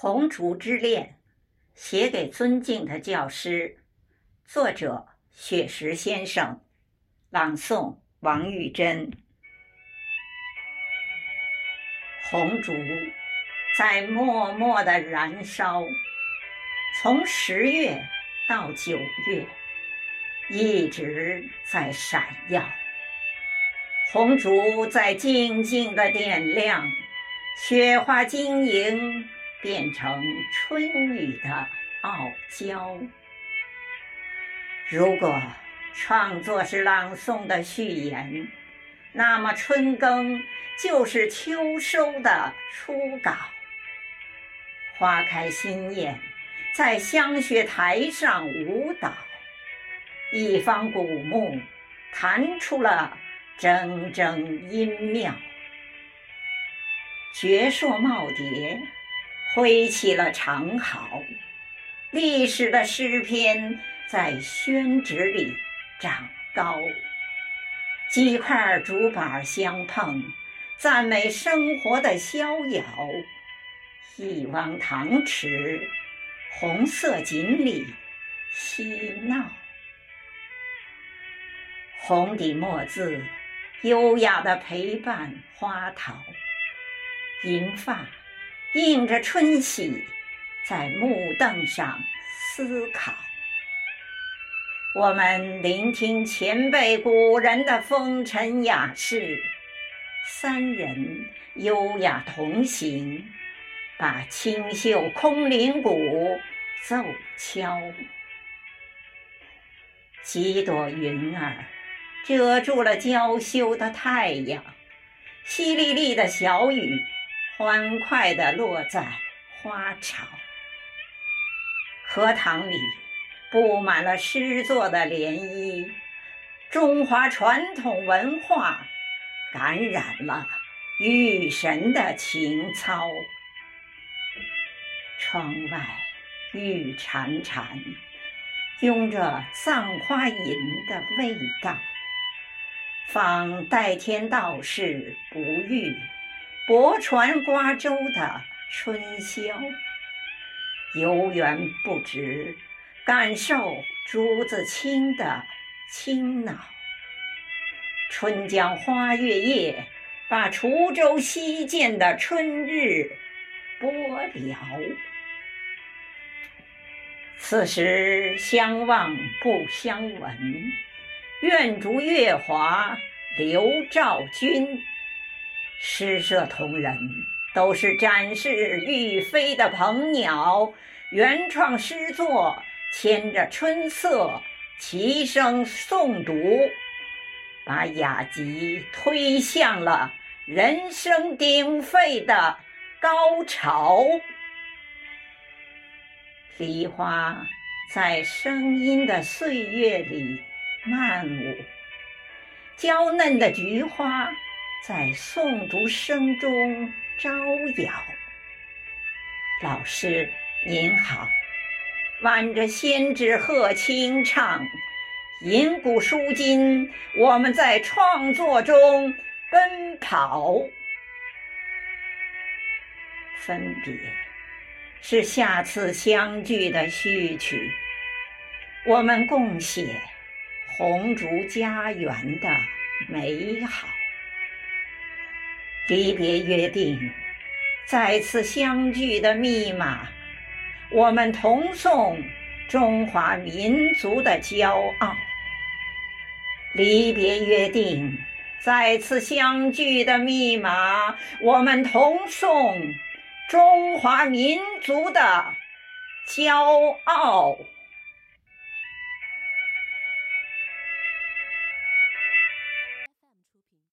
红烛之恋》，写给尊敬的教师，作者雪石先生，朗诵王玉珍。红烛在默默的燃烧，从十月到九月，一直在闪耀。红烛在静静的点亮，雪花晶莹。变成春雨的傲娇。如果创作是朗诵的序言，那么春耕就是秋收的初稿。花开心艳，在香雪台上舞蹈，一方古木弹出了铮铮音妙。绝硕耄耋。挥起了长毫，历史的诗篇在宣纸里长高。几块竹板相碰，赞美生活的逍遥。一汪塘池，红色锦鲤嬉闹。红底墨字，优雅的陪伴花桃，银发。映着春喜，在木凳上思考。我们聆听前辈古人的风尘雅事，三人优雅同行，把清秀空灵鼓奏敲。几朵云儿遮住了娇羞的太阳，淅沥沥的小雨。欢快地落在花潮，荷塘里布满了诗作的涟漪，中华传统文化感染了雨神的情操。窗外雨潺潺，拥着葬花吟的味道，仿代天道士不遇。泊船瓜洲的春宵，游园不值，感受朱自清的清脑。春江花月夜，把滁州西涧的春日播了。此时相望不相闻，愿逐月华流照君。诗社同仁都是展翅欲飞的鹏鸟，原创诗作牵着春色，齐声诵读，把雅集推向了人声鼎沸的高潮。梨花在声音的岁月里漫舞，娇嫩的菊花。在诵读声中招摇。老师您好，挽着仙纸鹤轻唱，吟古书今，我们在创作中奔跑。分别是下次相聚的序曲，我们共写红烛家园的美好。离别约定，再次相聚的密码。我们同颂中华民族的骄傲。离别约定，再次相聚的密码。我们同颂中华民族的骄傲。